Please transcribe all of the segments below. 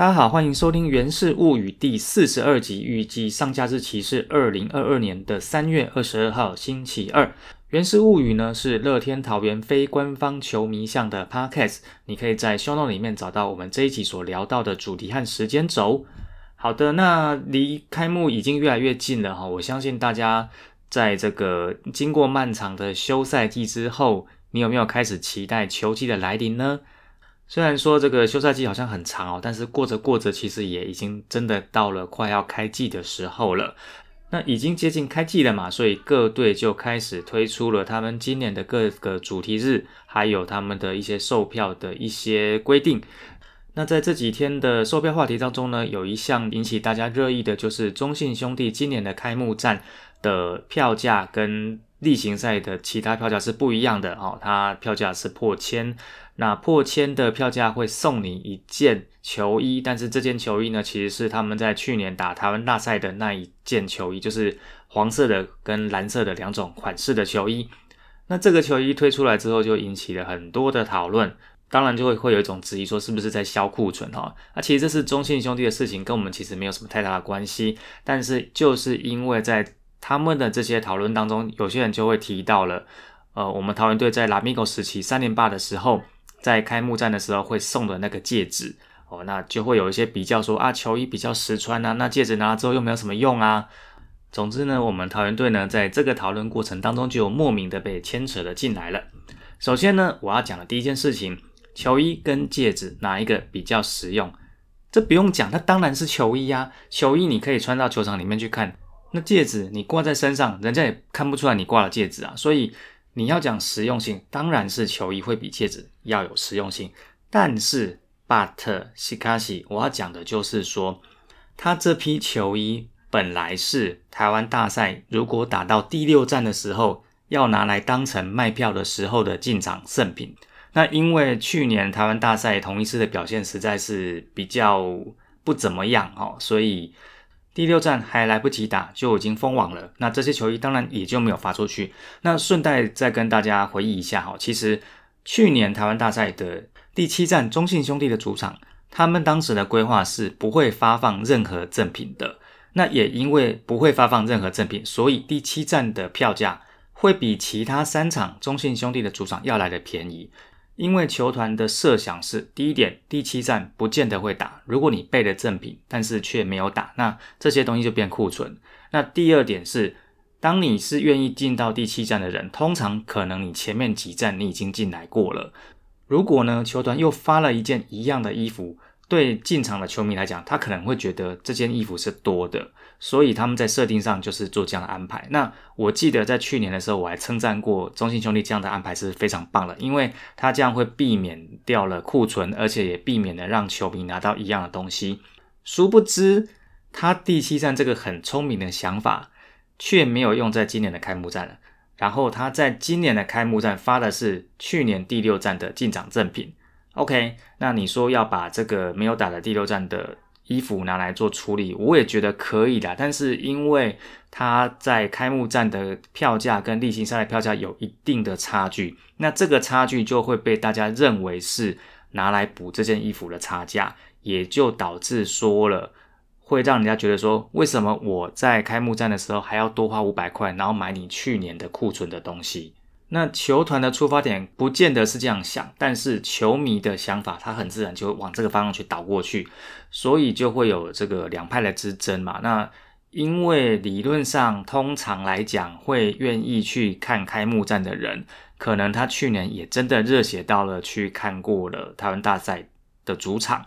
大家好，欢迎收听《源氏物语》第四十二集，预计上架日期是二零二二年的三月二十二号星期二。《源氏物语》呢是乐天桃园非官方球迷向的 podcast，你可以在 show note 里面找到我们这一集所聊到的主题和时间轴。好的，那离开幕已经越来越近了哈，我相信大家在这个经过漫长的休赛季之后，你有没有开始期待球季的来临呢？虽然说这个休赛季好像很长哦，但是过着过着，其实也已经真的到了快要开季的时候了。那已经接近开季了嘛，所以各队就开始推出了他们今年的各个主题日，还有他们的一些售票的一些规定。那在这几天的售票话题当中呢，有一项引起大家热议的，就是中信兄弟今年的开幕战的票价跟例行赛的其他票价是不一样的哦，它票价是破千。那破千的票价会送你一件球衣，但是这件球衣呢，其实是他们在去年打台湾大赛的那一件球衣，就是黄色的跟蓝色的两种款式的球衣。那这个球衣推出来之后，就引起了很多的讨论，当然就会会有一种质疑，说是不是在销库存哈？那其实这是中信兄弟的事情，跟我们其实没有什么太大的关系。但是就是因为在他们的这些讨论当中，有些人就会提到了，呃，我们桃园队在拉米狗时期三连霸的时候。在开幕战的时候会送的那个戒指哦，那就会有一些比较说啊，球衣比较实穿啊，那戒指拿了之后又没有什么用啊。总之呢，我们桃园队呢在这个讨论过程当中就莫名的被牵扯了进来了。首先呢，我要讲的第一件事情，球衣跟戒指哪一个比较实用？这不用讲，那当然是球衣啊。球衣你可以穿到球场里面去看，那戒指你挂在身上，人家也看不出来你挂了戒指啊，所以。你要讲实用性，当然是球衣会比戒指要有实用性。但是，but 西卡西，我要讲的就是说，他这批球衣本来是台湾大赛如果打到第六站的时候，要拿来当成卖票的时候的进场赠品。那因为去年台湾大赛同一次的表现实在是比较不怎么样哦，所以。第六站还来不及打就已经封网了，那这些球衣当然也就没有发出去。那顺带再跟大家回忆一下哈，其实去年台湾大赛的第七站中信兄弟的主场，他们当时的规划是不会发放任何赠品的。那也因为不会发放任何赠品，所以第七站的票价会比其他三场中信兄弟的主场要来的便宜。因为球团的设想是，第一点，第七站不见得会打。如果你备了赠品，但是却没有打，那这些东西就变库存。那第二点是，当你是愿意进到第七站的人，通常可能你前面几站你已经进来过了。如果呢，球团又发了一件一样的衣服。对进场的球迷来讲，他可能会觉得这件衣服是多的，所以他们在设定上就是做这样的安排。那我记得在去年的时候，我还称赞过中信兄弟这样的安排是非常棒的，因为他这样会避免掉了库存，而且也避免了让球迷拿到一样的东西。殊不知，他第七站这个很聪明的想法却没有用在今年的开幕战了。然后他在今年的开幕战发的是去年第六站的进场赠品。OK，那你说要把这个没有打的第六站的衣服拿来做处理，我也觉得可以的。但是因为它在开幕战的票价跟例行赛的票价有一定的差距，那这个差距就会被大家认为是拿来补这件衣服的差价，也就导致说了会让人家觉得说，为什么我在开幕战的时候还要多花五百块，然后买你去年的库存的东西？那球团的出发点不见得是这样想，但是球迷的想法，他很自然就会往这个方向去倒过去，所以就会有这个两派的之争嘛。那因为理论上，通常来讲，会愿意去看开幕战的人，可能他去年也真的热血到了去看过了台湾大赛的主场，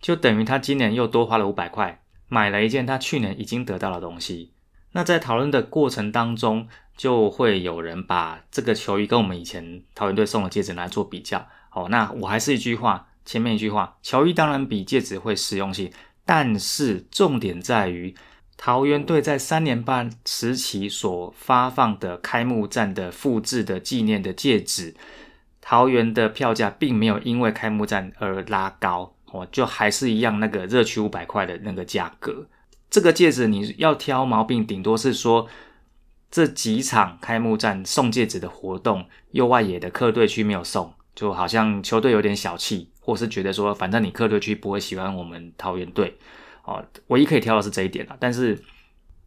就等于他今年又多花了五百块，买了一件他去年已经得到的东西。那在讨论的过程当中，就会有人把这个球衣跟我们以前桃园队送的戒指来做比较。好，那我还是一句话，前面一句话，球衣当然比戒指会实用性，但是重点在于桃园队在三年半时期所发放的开幕战的复制的纪念的戒指，桃园的票价并没有因为开幕战而拉高，哦，就还是一样那个热区五百块的那个价格。这个戒指你要挑毛病，顶多是说这几场开幕战送戒指的活动，右外野的客队区没有送，就好像球队有点小气，或是觉得说反正你客队区不会喜欢我们桃园队，哦，唯一可以挑的是这一点了。但是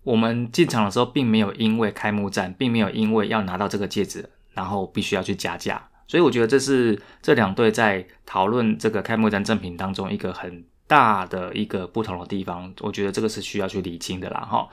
我们进场的时候，并没有因为开幕战，并没有因为要拿到这个戒指，然后必须要去加价。所以我觉得这是这两队在讨论这个开幕战赠品当中一个很大的一个不同的地方。我觉得这个是需要去理清的啦，哈。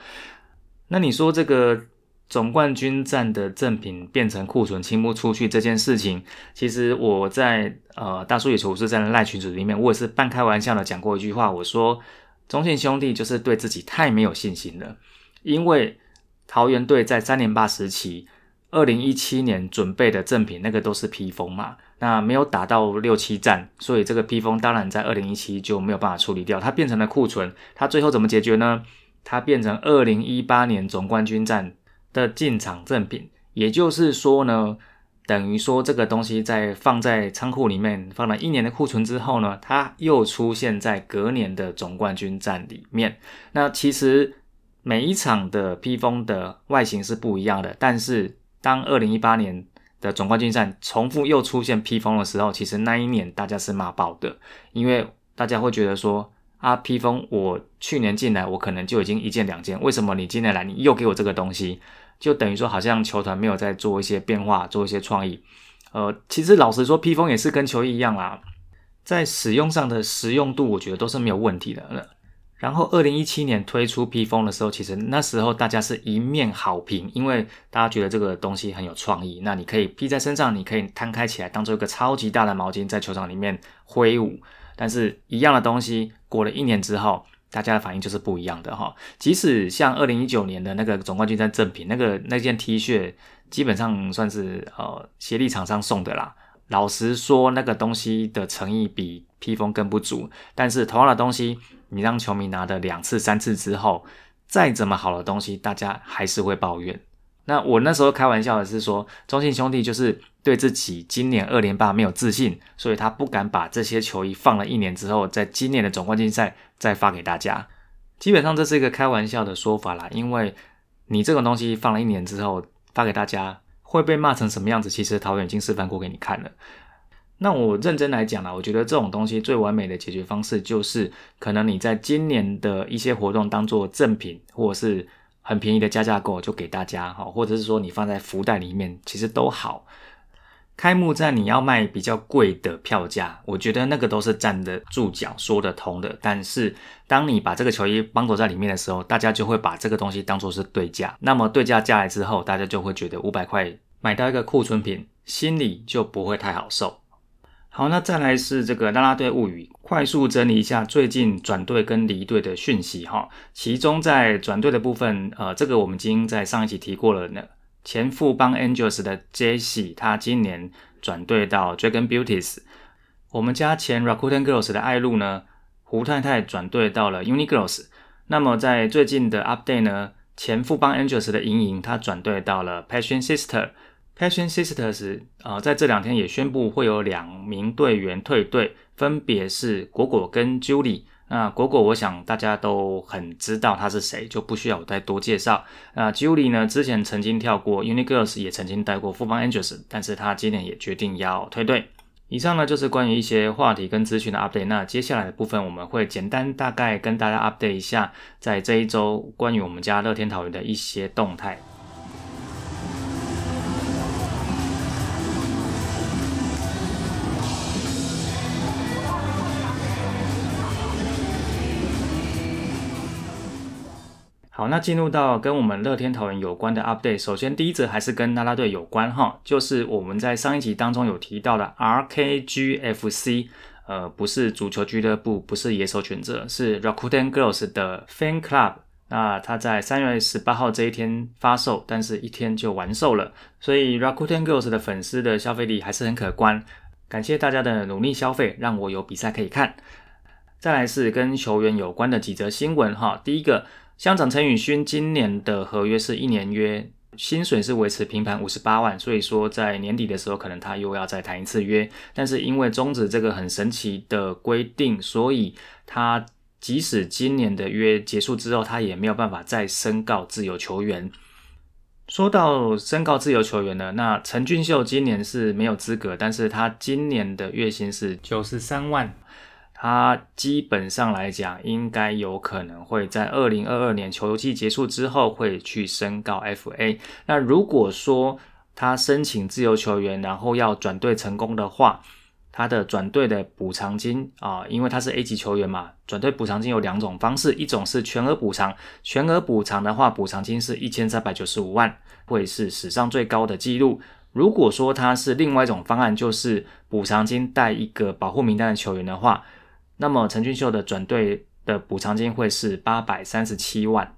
那你说这个总冠军战的赠品变成库存清不出去这件事情，其实我在呃大叔野球是在赖群组里面，我也是半开玩笑的讲过一句话，我说中信兄弟就是对自己太没有信心了，因为桃园队在三连霸时期。二零一七年准备的赠品那个都是披风嘛，那没有打到六七战，所以这个披风当然在二零一七就没有办法处理掉，它变成了库存。它最后怎么解决呢？它变成二零一八年总冠军战的进场赠品，也就是说呢，等于说这个东西在放在仓库里面放了一年的库存之后呢，它又出现在隔年的总冠军战里面。那其实每一场的披风的外形是不一样的，但是。当二零一八年的总冠军战重复又出现披风的时候，其实那一年大家是骂爆的，因为大家会觉得说啊，披风我去年进来我可能就已经一件两件，为什么你今年来你又给我这个东西？就等于说好像球团没有在做一些变化，做一些创意。呃，其实老实说，披风也是跟球衣一样啦，在使用上的实用度，我觉得都是没有问题的。然后，二零一七年推出披风的时候，其实那时候大家是一面好评，因为大家觉得这个东西很有创意。那你可以披在身上，你可以摊开起来，当做一个超级大的毛巾，在球场里面挥舞。但是，一样的东西过了一年之后，大家的反应就是不一样的哈。即使像二零一九年的那个总冠军战赠品，那个那件 T 恤，基本上算是呃协力厂商送的啦。老实说，那个东西的诚意比披风更不足。但是同样的东西。你让球迷拿的两次、三次之后，再怎么好的东西，大家还是会抱怨。那我那时候开玩笑的是说，中信兄弟就是对自己今年二连霸没有自信，所以他不敢把这些球衣放了一年之后，在今年的总冠军赛再发给大家。基本上这是一个开玩笑的说法啦，因为你这种东西放了一年之后发给大家，会被骂成什么样子？其实陶远已经示范过给你看了。那我认真来讲啦，我觉得这种东西最完美的解决方式就是，可能你在今年的一些活动当做赠品，或者是很便宜的加价购就给大家哈，或者是说你放在福袋里面，其实都好。开幕战你要卖比较贵的票价，我觉得那个都是站得住脚、说得通的。但是当你把这个球衣绑走在里面的时候，大家就会把这个东西当做是对价。那么对价下来之后，大家就会觉得五百块买到一个库存品，心里就不会太好受。好，那再来是这个啦啦队物语，快速整理一下最近转队跟离队的讯息哈。其中在转队的部分，呃，这个我们已经在上一集提过了呢。前富邦 Angels 的 Jesse，他今年转队到 Dragon Beauties。我们家前 Rakuten Girls 的爱露呢，胡太太转队到了 Uni Girls。那么在最近的 update 呢，前富邦 Angels 的莹莹，她转队到了 Passion Sister。Passion Sisters 啊，在这两天也宣布会有两名队员退队，分别是果果跟 Julie。那果果，我想大家都很知道他是谁，就不需要我再多介绍。那 Julie 呢，之前曾经跳过 Uni Girls，也曾经带过富邦 Angels，但是他今年也决定要退队。以上呢就是关于一些话题跟资讯的 update。那接下来的部分，我们会简单大概跟大家 update 一下，在这一周关于我们家乐天桃园的一些动态。好，那进入到跟我们乐天桃园有关的 update。首先，第一则还是跟啦啦队有关哈，就是我们在上一集当中有提到的 RKGFC，呃，不是足球俱乐部，不是野手选择，是 Rakuten Girls 的 Fan Club。那它在三月十八号这一天发售，但是一天就完售了，所以 Rakuten Girls 的粉丝的消费力还是很可观。感谢大家的努力消费，让我有比赛可以看。再来是跟球员有关的几则新闻哈，第一个。乡长陈宇勋今年的合约是一年约，薪水是维持平盘五十八万，所以说在年底的时候，可能他又要再谈一次约。但是因为终止这个很神奇的规定，所以他即使今年的约结束之后，他也没有办法再申告自由球员。说到申告自由球员呢，那陈俊秀今年是没有资格，但是他今年的月薪是九十三万，他基本上来讲应该有可能会在二零二二年球季结束之后会去申告 FA。那如果说他申请自由球员，然后要转队成功的话，他的转队的补偿金啊，因为他是 A 级球员嘛，转队补偿金有两种方式，一种是全额补偿，全额补偿的话，补偿金是一千三百九十五万，会是史上最高的记录。如果说他是另外一种方案，就是补偿金带一个保护名单的球员的话，那么陈俊秀的转队的补偿金会是八百三十七万。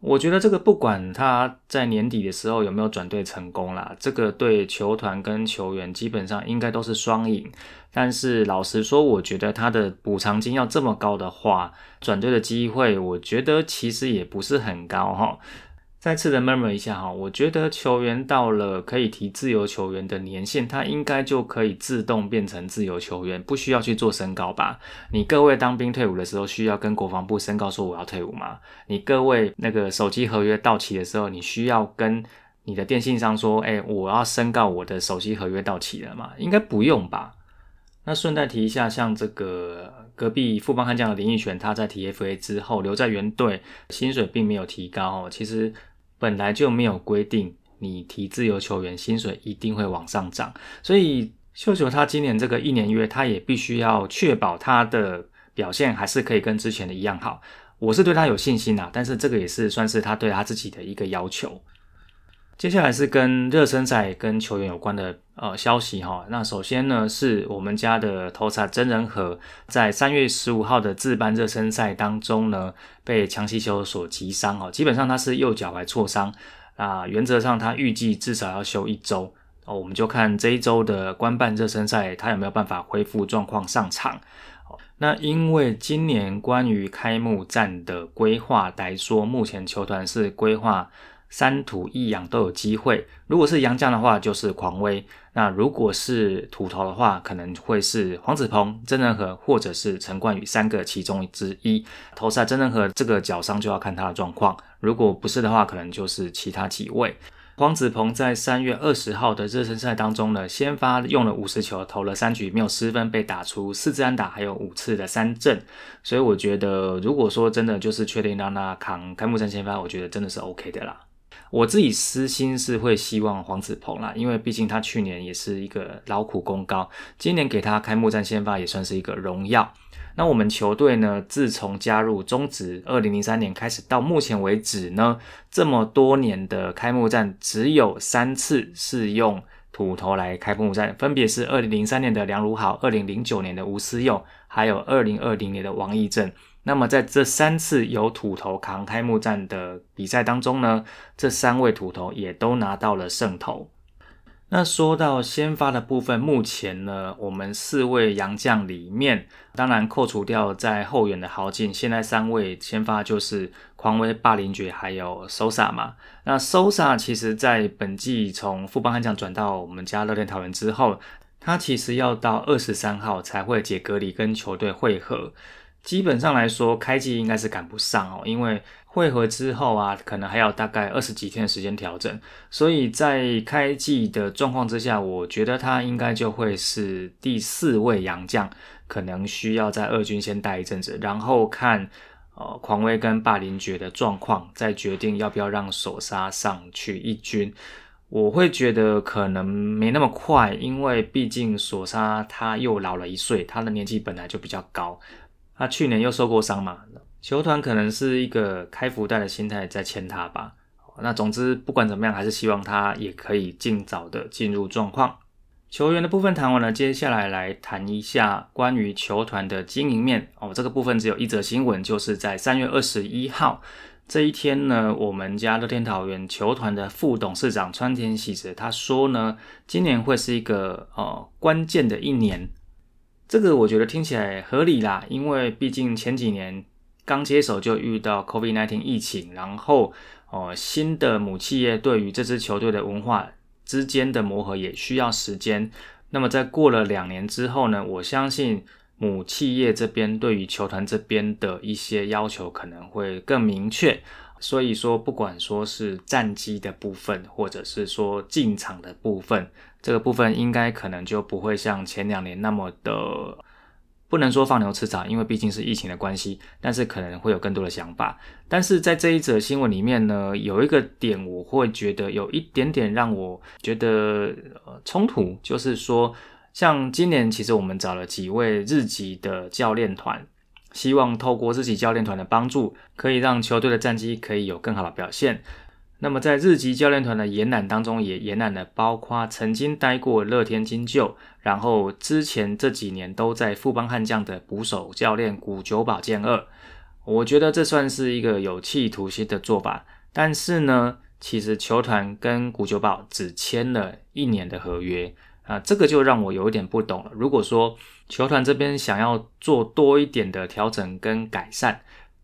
我觉得这个不管他在年底的时候有没有转队成功啦，这个对球团跟球员基本上应该都是双赢。但是老实说，我觉得他的补偿金要这么高的话，转队的机会，我觉得其实也不是很高哈。再次的 murmur 一下哈，我觉得球员到了可以提自由球员的年限，他应该就可以自动变成自由球员，不需要去做申告吧？你各位当兵退伍的时候，需要跟国防部申告说我要退伍吗？你各位那个手机合约到期的时候，你需要跟你的电信商说，哎，我要申告我的手机合约到期了吗？应该不用吧？那顺带提一下，像这个隔壁富邦悍将的林奕璇，他在 TFA 之后留在原队，薪水并没有提高哦，其实。本来就没有规定，你提自由球员薪水一定会往上涨，所以秀球他今年这个一年约，他也必须要确保他的表现还是可以跟之前的一样好。我是对他有信心啊，但是这个也是算是他对他自己的一个要求。接下来是跟热身赛跟球员有关的呃消息哈。那首先呢，是我们家的投萨真人和在三月十五号的自办热身赛当中呢，被强袭球所击伤哦。基本上他是右脚踝挫伤啊，原则上他预计至少要休一周哦。我们就看这一周的官办热身赛，他有没有办法恢复状况上场。那因为今年关于开幕战的规划来说，目前球团是规划。三土一养都有机会。如果是杨将的话，就是狂威；那如果是土头的话，可能会是黄子鹏、曾仁和或者是陈冠宇三个其中之一。投赛曾仁和这个脚伤就要看他的状况，如果不是的话，可能就是其他几位。黄子鹏在三月二十号的热身赛当中呢，先发用了五十球，投了三局，没有失分，被打出四支安打，还有五次的三振。所以我觉得，如果说真的就是确定让他扛开幕战先发，我觉得真的是 OK 的啦。我自己私心是会希望黄子鹏啦，因为毕竟他去年也是一个劳苦功高，今年给他开幕战先发也算是一个荣耀。那我们球队呢，自从加入中职二零零三年开始到目前为止呢，这么多年的开幕战只有三次是用土头来开幕战，分别是二零零三年的梁如豪、二零零九年的吴思佑，还有二零二零年的王义正。那么在这三次由土头扛开幕战的比赛当中呢，这三位土头也都拿到了胜投。那说到先发的部分，目前呢，我们四位洋将里面，当然扣除掉在后援的豪进，现在三位先发就是匡威、霸凌爵还有 Sosa 嘛。那 Sosa 其实在本季从富邦悍将转到我们家乐天桃园之后，他其实要到二十三号才会解隔离跟球队会合。基本上来说，开季应该是赶不上哦，因为汇合之后啊，可能还要大概二十几天的时间调整，所以在开季的状况之下，我觉得他应该就会是第四位洋将，可能需要在二军先待一阵子，然后看呃狂威跟霸凌爵的状况，再决定要不要让索沙上去一军。我会觉得可能没那么快，因为毕竟索沙他又老了一岁，他的年纪本来就比较高。他去年又受过伤嘛，球团可能是一个开福袋的心态在签他吧。那总之不管怎么样，还是希望他也可以尽早的进入状况。球员的部分谈完了，接下来来谈一下关于球团的经营面哦。这个部分只有一则新闻，就是在三月二十一号这一天呢，我们家乐天桃园球团的副董事长川田喜子他说呢，今年会是一个呃关键的一年。这个我觉得听起来合理啦，因为毕竟前几年刚接手就遇到 COVID-19 疫情，然后哦新的母企业对于这支球队的文化之间的磨合也需要时间。那么在过了两年之后呢，我相信母企业这边对于球团这边的一些要求可能会更明确。所以说不管说是战机的部分，或者是说进场的部分，这个部分应该可能就不会像前两年那么的。不能说放牛吃草，因为毕竟是疫情的关系，但是可能会有更多的想法。但是在这一则新闻里面呢，有一个点我会觉得有一点点让我觉得冲突，就是说，像今年其实我们找了几位日籍的教练团，希望透过日籍教练团的帮助，可以让球队的战绩可以有更好的表现。那么在日籍教练团的延揽当中，也延揽了包括曾经待过乐天金鹫，然后之前这几年都在富邦悍将的捕手教练古久保健二。我觉得这算是一个有企图心的做法。但是呢，其实球团跟古久保只签了一年的合约啊，这个就让我有一点不懂了。如果说球团这边想要做多一点的调整跟改善，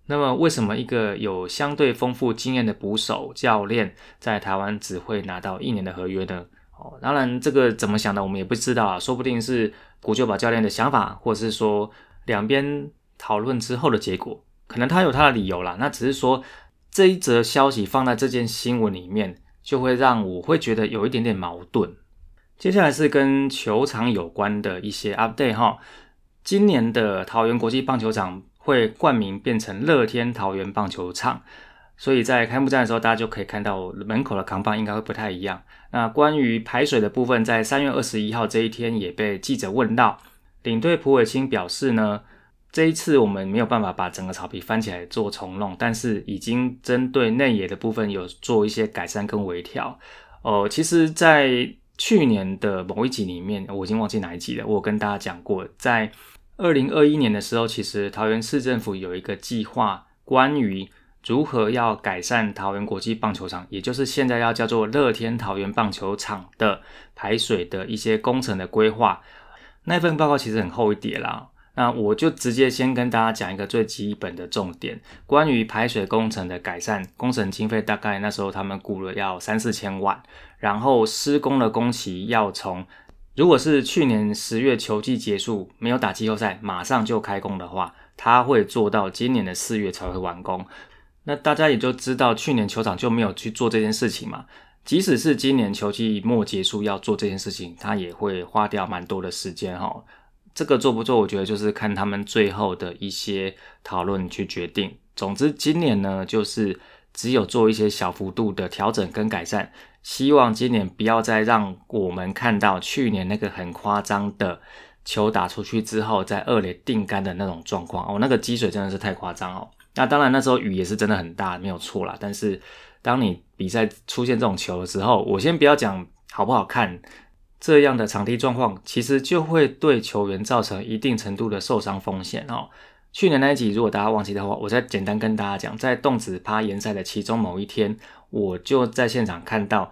那么，为什么一个有相对丰富经验的捕手教练在台湾只会拿到一年的合约呢？哦，当然，这个怎么想的，我们也不知道啊。说不定是古旧保教练的想法，或者是说两边讨论之后的结果，可能他有他的理由啦。那只是说这一则消息放在这件新闻里面，就会让我会觉得有一点点矛盾。接下来是跟球场有关的一些 update 哈。今年的桃园国际棒球场。会冠名变成乐天桃园棒球场，所以在开幕战的时候，大家就可以看到门口的扛棒应该会不太一样。那关于排水的部分，在三月二十一号这一天也被记者问到，领队蒲伟清表示呢，这一次我们没有办法把整个草皮翻起来做重弄，但是已经针对内野的部分有做一些改善跟微调。哦，其实，在去年的某一集里面，我已经忘记哪一集了，我跟大家讲过，在。二零二一年的时候，其实桃园市政府有一个计划，关于如何要改善桃园国际棒球场，也就是现在要叫做乐天桃园棒球场的排水的一些工程的规划。那份报告其实很厚一叠啦，那我就直接先跟大家讲一个最基本的重点，关于排水工程的改善，工程经费大概那时候他们估了要三四千万，然后施工的工期要从。如果是去年十月球季结束没有打季后赛，马上就开工的话，他会做到今年的四月才会完工。那大家也就知道，去年球场就没有去做这件事情嘛。即使是今年球季末结束要做这件事情，他也会花掉蛮多的时间哈。这个做不做，我觉得就是看他们最后的一些讨论去决定。总之，今年呢，就是只有做一些小幅度的调整跟改善。希望今年不要再让我们看到去年那个很夸张的球打出去之后在二垒定杆的那种状况哦，那个积水真的是太夸张哦。那当然那时候雨也是真的很大，没有错啦。但是当你比赛出现这种球的时候，我先不要讲好不好看，这样的场地状况其实就会对球员造成一定程度的受伤风险哦。去年那一集如果大家忘记的话，我再简单跟大家讲，在动子趴延赛的其中某一天。我就在现场看到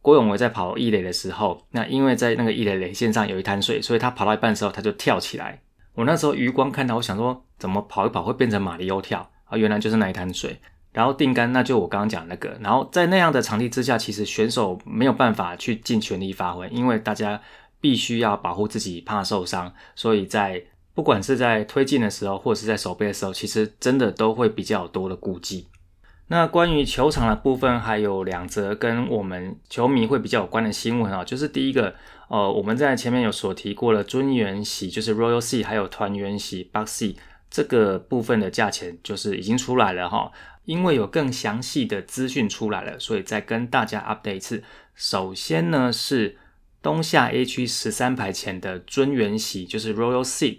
郭永维在跑一垒的时候，那因为在那个一垒垒线上有一滩水，所以他跑到一半的时候他就跳起来。我那时候余光看到，我想说怎么跑一跑会变成马里奥跳啊？原来就是那一滩水。然后定杆，那就我刚刚讲那个。然后在那样的场地之下，其实选手没有办法去尽全力发挥，因为大家必须要保护自己，怕受伤。所以在不管是在推进的时候，或者是在守备的时候，其实真的都会比较多的顾忌。那关于球场的部分，还有两则跟我们球迷会比较有关的新闻啊，就是第一个，呃，我们在前面有所提过了，尊元席就是 Royal Sea，还有团圆席 Box Sea 这个部分的价钱就是已经出来了哈，因为有更详细的资讯出来了，所以再跟大家 update 一次。首先呢是东下 A 区十三排前的尊元席，就是 Royal Sea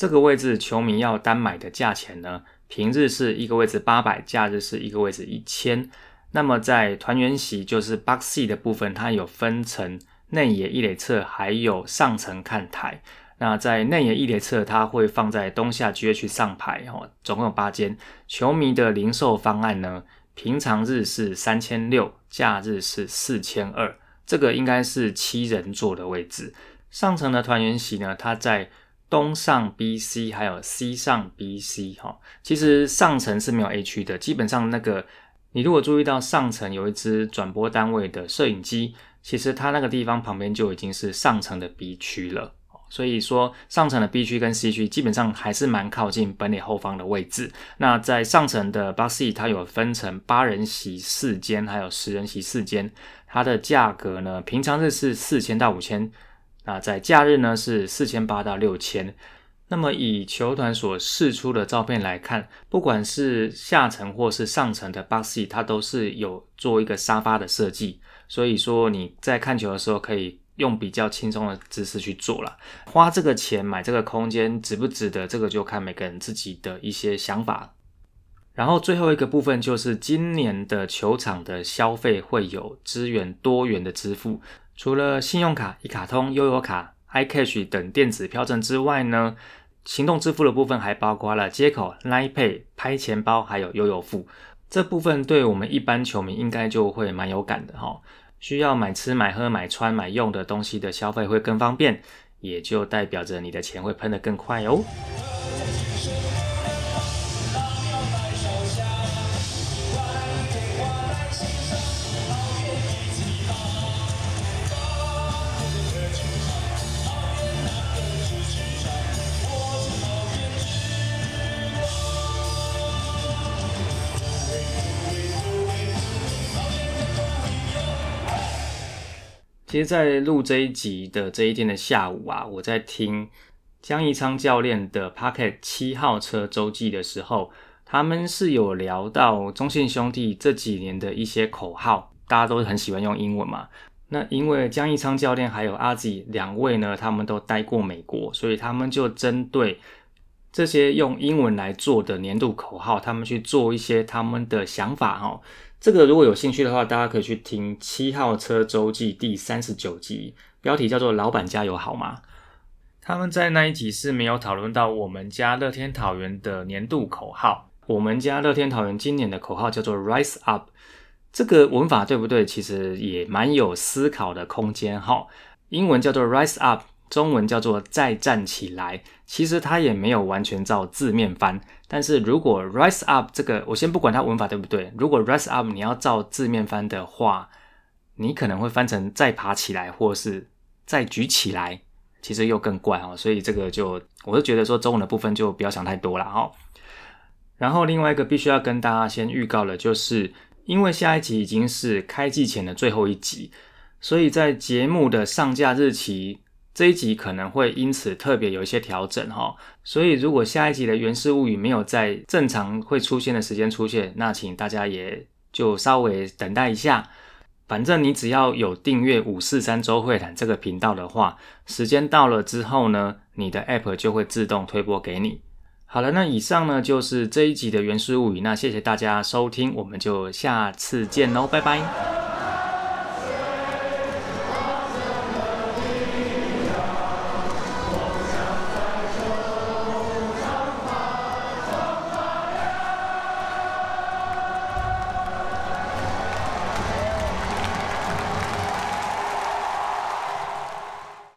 这个位置，球迷要单买的价钱呢？平日是一个位置八百，假日是一个位置一千。那么在团圆席就是 box C 的部分，它有分成内野一垒侧，还有上层看台。那在内野一垒侧，它会放在东下 GH 上排哦，总共有八间。球迷的零售方案呢，平常日是三千六，假日是四千二。这个应该是七人座的位置。上层的团圆席呢，它在。东上 B、C 还有 C 上 B、C 哈，其实上层是没有 A 区的。基本上那个你如果注意到上层有一支转播单位的摄影机，其实它那个地方旁边就已经是上层的 B 区了。所以说上层的 B 区跟 C 区基本上还是蛮靠近本垒后方的位置。那在上层的 Box 它有分成八人席四间，还有十人席四间，它的价格呢，平常日是四千到五千，那在假日呢是四千八到六千。那么以球团所释出的照片来看，不管是下层或是上层的 box 它都是有做一个沙发的设计，所以说你在看球的时候可以用比较轻松的姿势去做了。花这个钱买这个空间值不值得，这个就看每个人自己的一些想法。然后最后一个部分就是今年的球场的消费会有支援多元的支付，除了信用卡、一卡通、悠游卡、iCash 等电子票证之外呢？行动支付的部分还包括了接口、Line Pay、拍钱包，还有悠游付。这部分对我们一般球迷应该就会蛮有感的哈。需要买吃、买喝、买穿、买用的东西的消费会更方便，也就代表着你的钱会喷得更快哦。其实，在录这一集的这一天的下午啊，我在听江一昌教练的 Pocket 七号车周记的时候，他们是有聊到中信兄弟这几年的一些口号，大家都很喜欢用英文嘛。那因为江一昌教练还有阿吉两位呢，他们都待过美国，所以他们就针对这些用英文来做的年度口号，他们去做一些他们的想法哈。这个如果有兴趣的话，大家可以去听《七号车周记》第三十九集，标题叫做“老板加油好吗”。他们在那一集是没有讨论到我们家乐天桃园的年度口号。我们家乐天桃园今年的口号叫做 “Rise Up”，这个文法对不对？其实也蛮有思考的空间哈。英文叫做 “Rise Up”。中文叫做再站起来，其实它也没有完全照字面翻。但是如果 rise up 这个，我先不管它文法对不对。如果 rise up 你要照字面翻的话，你可能会翻成再爬起来，或是再举起来，其实又更怪哦。所以这个就，我是觉得说中文的部分就不要想太多了哈。然后另外一个必须要跟大家先预告的，就是因为下一集已经是开季前的最后一集，所以在节目的上架日期。这一集可能会因此特别有一些调整哈，所以如果下一集的《原始物语》没有在正常会出现的时间出现，那请大家也就稍微等待一下。反正你只要有订阅五四三周会谈这个频道的话，时间到了之后呢，你的 App 就会自动推播给你。好了，那以上呢就是这一集的《原始物语》，那谢谢大家收听，我们就下次见喽，拜拜。